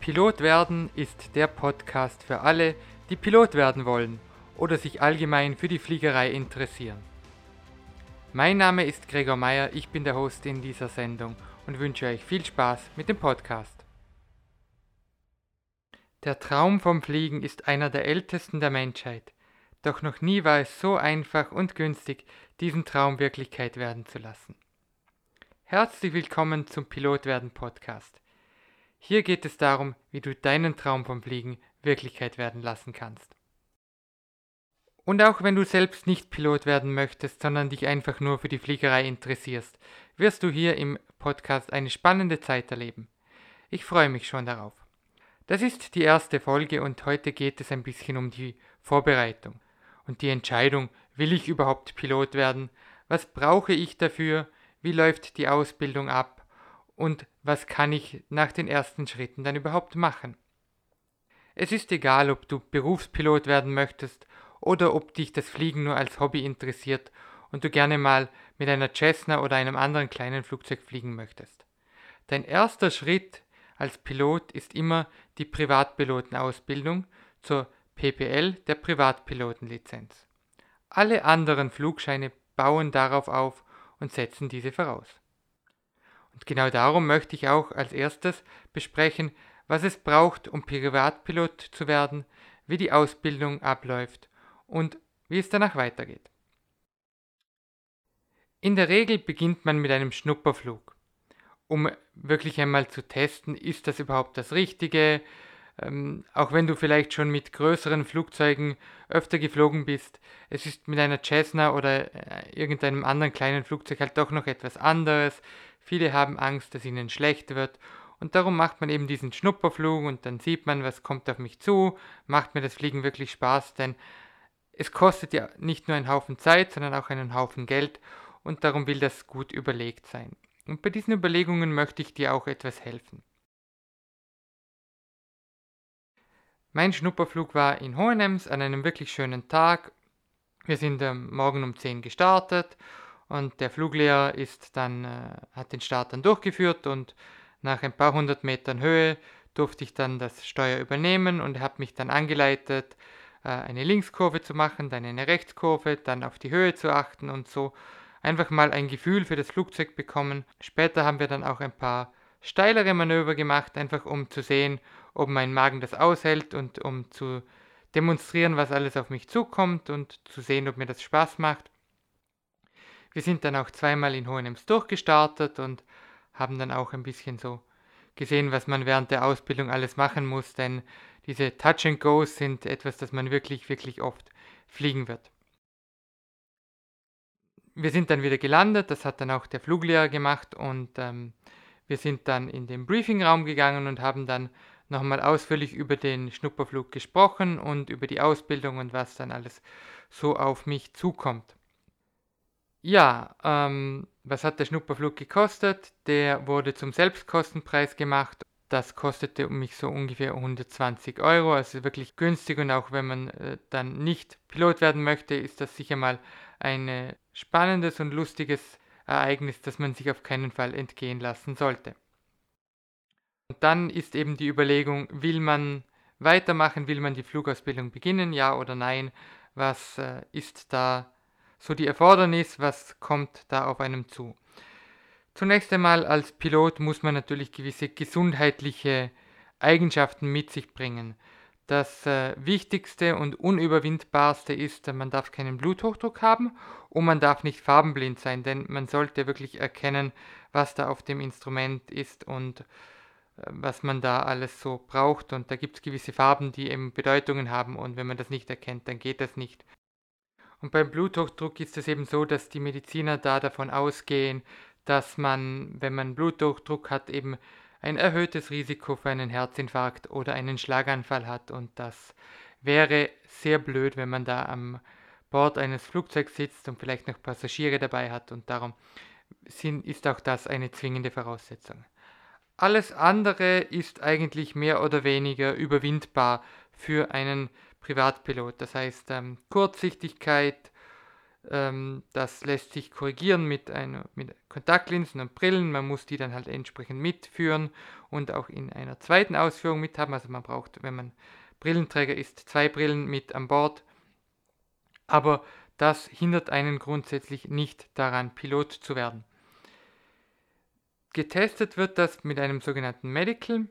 Pilot werden ist der Podcast für alle, die Pilot werden wollen oder sich allgemein für die Fliegerei interessieren. Mein Name ist Gregor Meyer, ich bin der Host in dieser Sendung und wünsche euch viel Spaß mit dem Podcast. Der Traum vom Fliegen ist einer der ältesten der Menschheit, doch noch nie war es so einfach und günstig, diesen Traum Wirklichkeit werden zu lassen. Herzlich willkommen zum Pilotwerden Podcast. Hier geht es darum, wie du deinen Traum vom Fliegen Wirklichkeit werden lassen kannst. Und auch wenn du selbst nicht Pilot werden möchtest, sondern dich einfach nur für die Fliegerei interessierst, wirst du hier im Podcast eine spannende Zeit erleben. Ich freue mich schon darauf. Das ist die erste Folge und heute geht es ein bisschen um die Vorbereitung und die Entscheidung, will ich überhaupt Pilot werden, was brauche ich dafür, wie läuft die Ausbildung ab und was kann ich nach den ersten Schritten dann überhaupt machen. Es ist egal, ob du Berufspilot werden möchtest oder ob dich das Fliegen nur als Hobby interessiert und du gerne mal mit einer Cessna oder einem anderen kleinen Flugzeug fliegen möchtest. Dein erster Schritt als Pilot ist immer die Privatpilotenausbildung zur PPL der Privatpilotenlizenz. Alle anderen Flugscheine bauen darauf auf und setzen diese voraus. Und genau darum möchte ich auch als erstes besprechen, was es braucht, um Privatpilot zu werden, wie die Ausbildung abläuft und wie es danach weitergeht. In der Regel beginnt man mit einem Schnupperflug, um wirklich einmal zu testen, ist das überhaupt das Richtige, ähm, auch wenn du vielleicht schon mit größeren Flugzeugen öfter geflogen bist, es ist mit einer Cessna oder äh, irgendeinem anderen kleinen Flugzeug halt doch noch etwas anderes. Viele haben Angst, dass ihnen schlecht wird und darum macht man eben diesen Schnupperflug und dann sieht man, was kommt auf mich zu, macht mir das Fliegen wirklich Spaß, denn es kostet ja nicht nur einen Haufen Zeit, sondern auch einen Haufen Geld und darum will das gut überlegt sein. Und bei diesen Überlegungen möchte ich dir auch etwas helfen. Mein Schnupperflug war in Hohenems an einem wirklich schönen Tag. Wir sind am Morgen um 10 gestartet und der Fluglehrer ist dann, äh, hat den Start dann durchgeführt und nach ein paar hundert Metern Höhe durfte ich dann das Steuer übernehmen und hat mich dann angeleitet, äh, eine Linkskurve zu machen, dann eine Rechtskurve, dann auf die Höhe zu achten und so einfach mal ein Gefühl für das Flugzeug bekommen. Später haben wir dann auch ein paar steilere Manöver gemacht, einfach um zu sehen, ob mein Magen das aushält und um zu demonstrieren, was alles auf mich zukommt und zu sehen, ob mir das Spaß macht. Wir sind dann auch zweimal in Hohenems durchgestartet und haben dann auch ein bisschen so gesehen, was man während der Ausbildung alles machen muss, denn diese Touch and Goes sind etwas, das man wirklich, wirklich oft fliegen wird. Wir sind dann wieder gelandet, das hat dann auch der Fluglehrer gemacht und ähm, wir sind dann in den Briefingraum gegangen und haben dann nochmal ausführlich über den Schnupperflug gesprochen und über die Ausbildung und was dann alles so auf mich zukommt. Ja, ähm, was hat der Schnupperflug gekostet? Der wurde zum Selbstkostenpreis gemacht. Das kostete mich so ungefähr 120 Euro, also wirklich günstig und auch wenn man äh, dann nicht Pilot werden möchte, ist das sicher mal ein äh, spannendes und lustiges Ereignis, das man sich auf keinen Fall entgehen lassen sollte. Und dann ist eben die Überlegung, will man weitermachen, will man die Flugausbildung beginnen, ja oder nein? Was äh, ist da so die Erfordernis, was kommt da auf einem zu? Zunächst einmal als Pilot muss man natürlich gewisse gesundheitliche Eigenschaften mit sich bringen. Das äh, Wichtigste und Unüberwindbarste ist, man darf keinen Bluthochdruck haben und man darf nicht farbenblind sein, denn man sollte wirklich erkennen, was da auf dem Instrument ist und was man da alles so braucht. Und da gibt es gewisse Farben, die eben Bedeutungen haben. Und wenn man das nicht erkennt, dann geht das nicht. Und beim Bluthochdruck ist es eben so, dass die Mediziner da davon ausgehen, dass man, wenn man Bluthochdruck hat, eben ein erhöhtes Risiko für einen Herzinfarkt oder einen Schlaganfall hat. Und das wäre sehr blöd, wenn man da am Bord eines Flugzeugs sitzt und vielleicht noch Passagiere dabei hat. Und darum ist auch das eine zwingende Voraussetzung. Alles andere ist eigentlich mehr oder weniger überwindbar für einen Privatpilot. Das heißt ähm, Kurzsichtigkeit, Ähm, das lässt sich korrigieren mit, einer, mit Kontaktlinsen und Brillen. Man muss die dann halt entsprechend mitführen und auch in einer zweiten Ausführung mithaben. Also man braucht, wenn man Brillenträger ist, zwei Brillen mit an Bord. Aber das hindert einen grundsätzlich nicht daran, Pilot zu werden. Getestet wird das mit einem sogenannten Medical.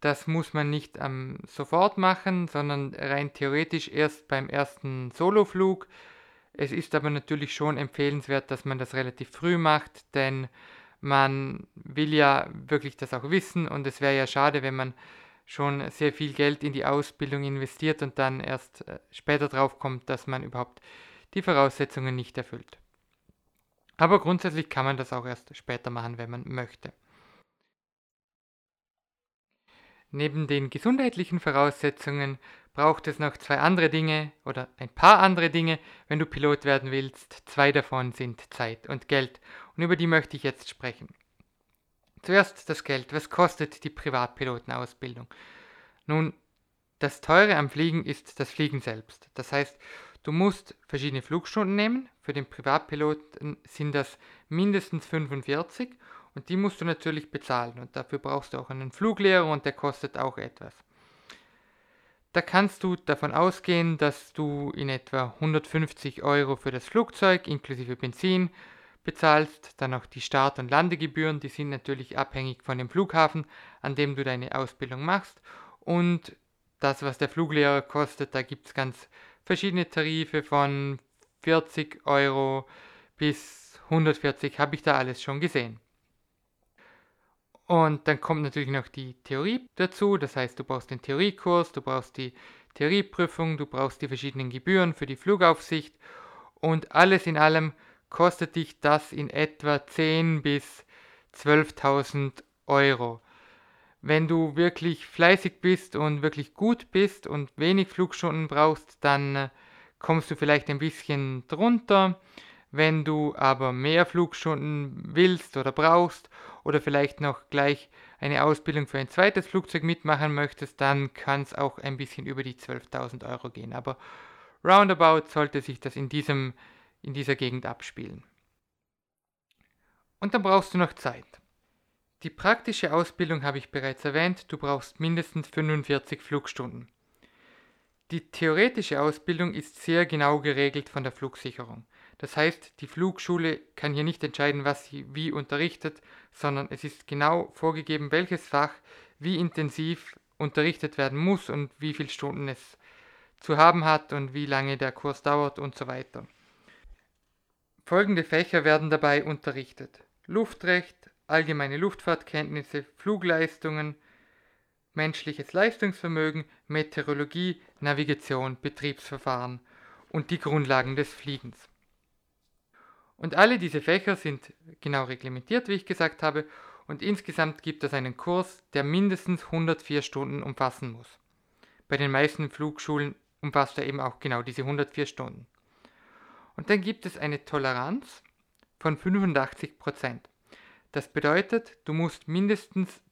Das muss man nicht ähm, sofort machen, sondern rein theoretisch erst beim ersten Soloflug. Es ist aber natürlich schon empfehlenswert, dass man das relativ früh macht, denn man will ja wirklich das auch wissen und es wäre ja schade, wenn man schon sehr viel Geld in die Ausbildung investiert und dann erst äh, später drauf kommt, dass man überhaupt die Voraussetzungen nicht erfüllt. Aber grundsätzlich kann man das auch erst später machen, wenn man möchte. Neben den gesundheitlichen Voraussetzungen braucht es noch zwei andere Dinge oder ein paar andere Dinge, wenn du Pilot werden willst. Zwei davon sind Zeit und Geld und über die möchte ich jetzt sprechen. Zuerst das Geld. Was kostet die Privatpilotenausbildung? Nun, das Teure am Fliegen ist das Fliegen selbst. Das heißt, Du musst verschiedene Flugstunden nehmen. Für den Privatpiloten sind das mindestens 45 und die musst du natürlich bezahlen. Und dafür brauchst du auch einen Fluglehrer und der kostet auch etwas. Da kannst du davon ausgehen, dass du in etwa 150 Euro für das Flugzeug inklusive Benzin bezahlst, dann auch die Start- und Landegebühren, die sind natürlich abhängig von dem Flughafen, an dem du deine Ausbildung machst. Und das, was der Fluglehrer kostet, da gibt es ganz verschiedene Tarife von 40 Euro bis 140 habe ich da alles schon gesehen. Und dann kommt natürlich noch die Theorie dazu, das heißt, du brauchst den Theoriekurs, du brauchst die Theorieprüfung, du brauchst die verschiedenen Gebühren für die Flugaufsicht und alles in allem kostet dich das in etwa 10 bis 12.000 Euro. Wenn du wirklich fleißig bist und wirklich gut bist und wenig Flugstunden brauchst, dann äh, kommst du vielleicht ein bisschen drunter. Wenn du aber mehr Flugstunden willst oder brauchst oder vielleicht noch gleich eine Ausbildung für ein zweites Flugzeug mitmachen möchtest, dann kann es auch ein bisschen über die 12.000 Euro gehen. Aber roundabout sollte sich das in, diesem, in dieser Gegend abspielen. Und dann brauchst du noch Zeit. Die praktische Ausbildung habe ich bereits erwähnt, du brauchst mindestens 45 Flugstunden. Die theoretische Ausbildung ist sehr genau geregelt von der Flugsicherung. Das heißt, die Flugschule kann hier nicht entscheiden, was sie wie unterrichtet, sondern es ist genau vorgegeben, welches Fach wie intensiv unterrichtet werden muss und wie viele Stunden es zu haben hat und wie lange der Kurs dauert und so weiter. Folgende Fächer werden dabei unterrichtet. Luftrecht, allgemeine Luftfahrtkenntnisse, Flugleistungen, menschliches Leistungsvermögen, Meteorologie, Navigation, Betriebsverfahren und die Grundlagen des Fliegens. Und alle diese Fächer sind genau reglementiert, wie ich gesagt habe, und insgesamt gibt es einen Kurs, der mindestens 104 Stunden umfassen muss. Bei den meisten Flugschulen umfasst er eben auch genau diese 104 Stunden. Und dann gibt es eine Toleranz von 85 Prozent. Das bedeutet, du musst mindestens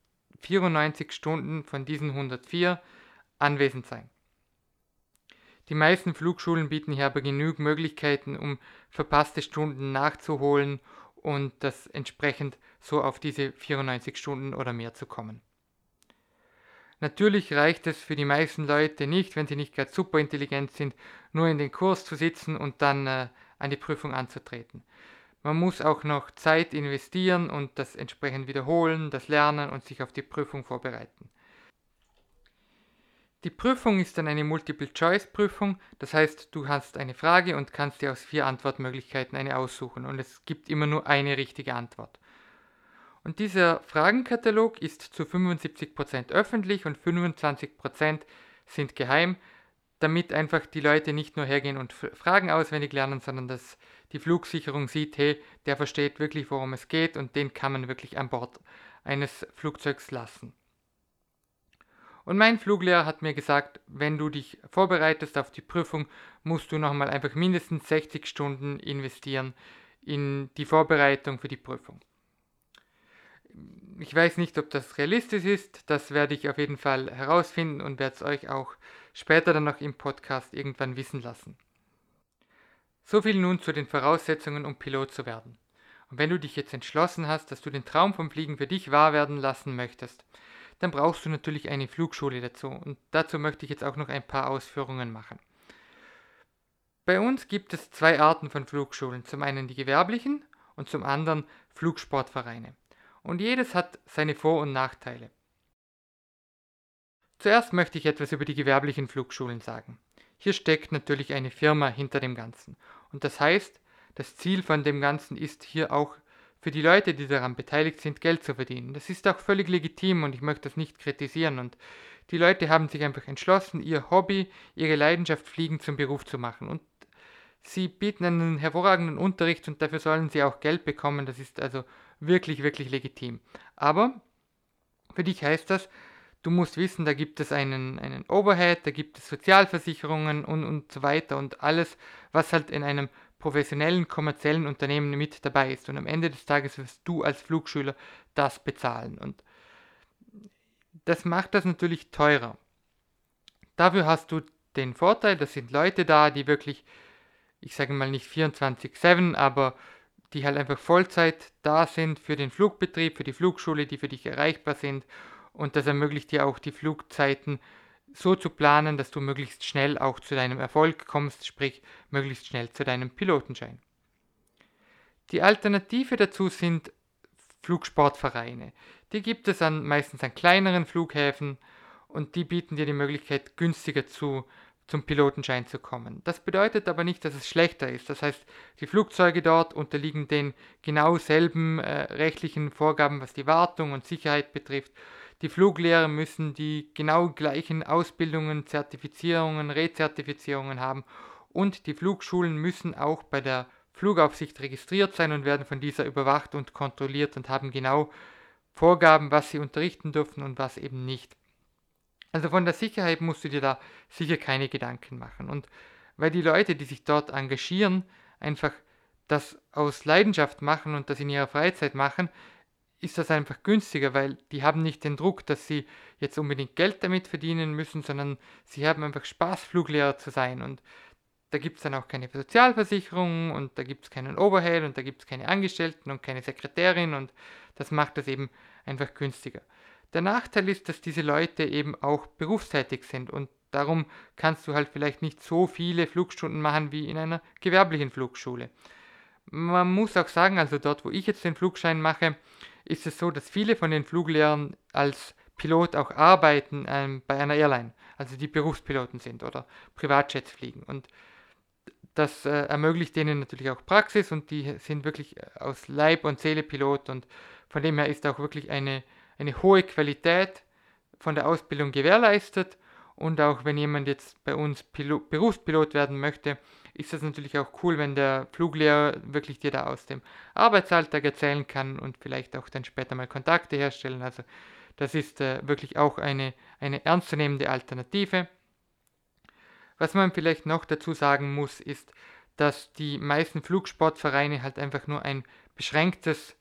94 Stunden von diesen 104 anwesend sein. Die meisten Flugschulen bieten hier aber genug Möglichkeiten, um verpasste Stunden nachzuholen und das entsprechend so auf diese 94 Stunden oder mehr zu kommen. Natürlich reicht es für die meisten Leute nicht, wenn sie nicht gerade super intelligent sind, nur in den Kurs zu sitzen und dann äh, an die Prüfung anzutreten. Man muss auch noch Zeit investieren und das entsprechend wiederholen, das lernen und sich auf die Prüfung vorbereiten. Die Prüfung ist dann eine Multiple-Choice-Prüfung, das heißt, du hast eine Frage und kannst dir aus vier Antwortmöglichkeiten eine aussuchen und es gibt immer nur eine richtige Antwort. Und dieser Fragenkatalog ist zu 75% öffentlich und 25% sind geheim, damit einfach die Leute nicht nur hergehen und Fragen auswendig lernen, sondern dass die Flugsicherung sieht, hey, der versteht wirklich, worum es geht und den kann man wirklich an Bord eines Flugzeugs lassen. Und mein Fluglehrer hat mir gesagt, wenn du dich vorbereitest auf die Prüfung, musst du nochmal einfach mindestens 60 Stunden investieren in die Vorbereitung für die Prüfung. Ich weiß nicht, ob das realistisch ist, das werde ich auf jeden Fall herausfinden und werde es euch auch später dann noch im Podcast irgendwann wissen lassen. So viel nun zu den Voraussetzungen, um Pilot zu werden. Und wenn du dich jetzt entschlossen hast, dass du den Traum vom Fliegen für dich wahr werden lassen möchtest, dann brauchst du natürlich eine Flugschule dazu. Und dazu möchte ich jetzt auch noch ein paar Ausführungen machen. Bei uns gibt es zwei Arten von Flugschulen. Zum einen die gewerblichen und zum anderen Flugsportvereine. Und jedes hat seine Vor- und Nachteile. Zuerst möchte ich etwas über die gewerblichen Flugschulen sagen. Hier steckt natürlich eine Firma hinter dem Ganzen. Und das heißt, das Ziel von dem Ganzen ist hier auch für die Leute, die daran beteiligt sind, Geld zu verdienen. Das ist auch völlig legitim und ich möchte das nicht kritisieren. Und die Leute haben sich einfach entschlossen, ihr Hobby, ihre Leidenschaft Fliegen zum Beruf zu machen. Und sie bieten einen hervorragenden Unterricht und dafür sollen sie auch Geld bekommen. Das ist also wirklich, wirklich legitim. Aber für dich heißt das, du musst wissen, da gibt es einen, einen Overhead, da gibt es Sozialversicherungen und, und so weiter und alles, was halt in einem professionellen, kommerziellen Unternehmen mit dabei ist. Und am Ende des Tages wirst du als Flugschüler das bezahlen. Und das macht das natürlich teurer. Dafür hast du den Vorteil, das sind Leute da, die wirklich, ich sage mal nicht 24-7, aber die halt einfach Vollzeit da sind für den Flugbetrieb, für die Flugschule, die für dich erreichbar sind. Und das ermöglicht dir auch die Flugzeiten so zu planen, dass du möglichst schnell auch zu deinem Erfolg kommst, sprich möglichst schnell zu deinem Pilotenschein. Die Alternative dazu sind Flugsportvereine. Die gibt es an, meistens an kleineren Flughäfen und die bieten dir die Möglichkeit, günstiger zu, zum Pilotenschein zu kommen. Das bedeutet aber nicht, dass es schlechter ist. Das heißt, die Flugzeuge dort unterliegen den genau selben äh, rechtlichen Vorgaben, was die Wartung und Sicherheit betrifft die Fluglehrer müssen die genau gleichen Ausbildungen, Zertifizierungen, Rezertifizierungen haben und die Flugschulen müssen auch bei der Flugaufsicht registriert sein und werden von dieser überwacht und kontrolliert und haben genau Vorgaben, was sie unterrichten dürfen und was eben nicht. Also von der Sicherheit musst du dir da sicher keine Gedanken machen. Und weil die Leute, die sich dort engagieren, einfach das aus Leidenschaft machen und das in ihrer Freizeit machen, ist das einfach günstiger, weil die haben nicht den Druck, dass sie jetzt unbedingt Geld damit verdienen müssen, sondern sie haben einfach Spaß, Fluglehrer zu sein. Und da gibt es dann auch keine Sozialversicherung und da gibt es keinen Overhead und da gibt es keine Angestellten und keine Sekretärin und das macht das eben einfach günstiger. Der Nachteil ist, dass diese Leute eben auch berufstätig sind und darum kannst du halt vielleicht nicht so viele Flugstunden machen wie in einer gewerblichen Flugschule. Man muss auch sagen, also dort, wo ich jetzt den Flugschein mache, ist es so, dass viele von den Fluglehrern als Pilot auch arbeiten ähm, bei einer Airline, also die Berufspiloten sind oder Privatjets fliegen. Und das äh, ermöglicht denen natürlich auch Praxis und die sind wirklich aus Leib und Seele Pilot und von dem her ist auch wirklich eine, eine hohe Qualität von der Ausbildung gewährleistet. Und auch wenn jemand jetzt bei uns Pilot, Berufspilot werden möchte, ist das natürlich auch cool, wenn der Fluglehrer wirklich dir da aus dem Arbeitsalltag erzählen kann und vielleicht auch dann später mal Kontakte herstellen. Also das ist äh, wirklich auch eine, eine ernstzunehmende Alternative. Was man vielleicht noch dazu sagen muss, ist, dass die meisten Flugsportvereine halt einfach nur ein beschränktes,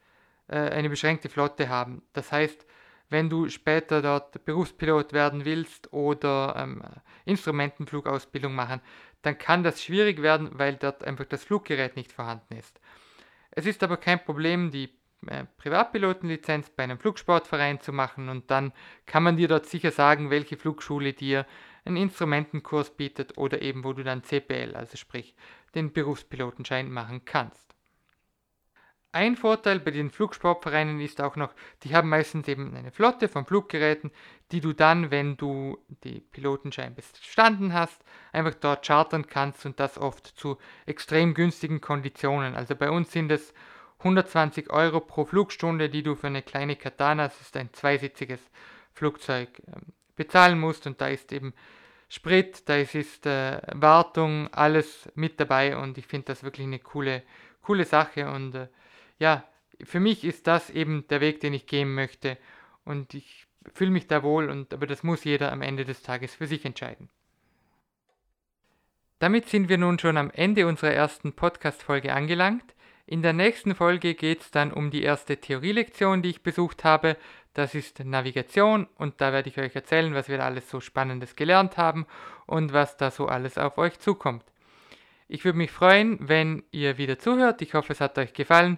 eine beschränkte Flotte haben. Das heißt, wenn du später dort Berufspilot werden willst oder ähm, Instrumentenflugausbildung machen, dann kann das schwierig werden, weil dort einfach das Fluggerät nicht vorhanden ist. Es ist aber kein Problem, die äh, Privatpilotenlizenz bei einem Flugsportverein zu machen und dann kann man dir dort sicher sagen, welche Flugschule dir einen Instrumentenkurs bietet oder eben wo du dann CPL, also sprich den Berufspilotenschein machen kannst. Ein Vorteil bei den Flugsportvereinen ist auch noch, die haben meistens eben eine Flotte von Fluggeräten, die du dann, wenn du die Pilotenschein bestanden hast, einfach dort chartern kannst und das oft zu extrem günstigen Konditionen. Also bei uns sind es 120 Euro pro Flugstunde, die du für eine kleine Katana, das ist ein zweisitziges Flugzeug, ähm, bezahlen musst und da ist eben Sprit, da ist, äh, Wartung, alles mit dabei und ich finde das wirklich eine coole, coole Sache und äh, ja, für mich ist das eben der Weg, den ich gehen möchte und ich fühle mich da wohl und aber das muss jeder am Ende des Tages für sich entscheiden. Damit sind wir nun schon am Ende unserer ersten Podcast-Folge angelangt. In der nächsten Folge geht es dann um die erste Theorielektion, die ich besucht habe. Das ist Navigation und da werde ich euch erzählen, was wir da alles so Spannendes gelernt haben und was da so alles auf euch zukommt. Ich würde mich freuen, wenn ihr wieder zuhört. Ich hoffe, es hat euch gefallen.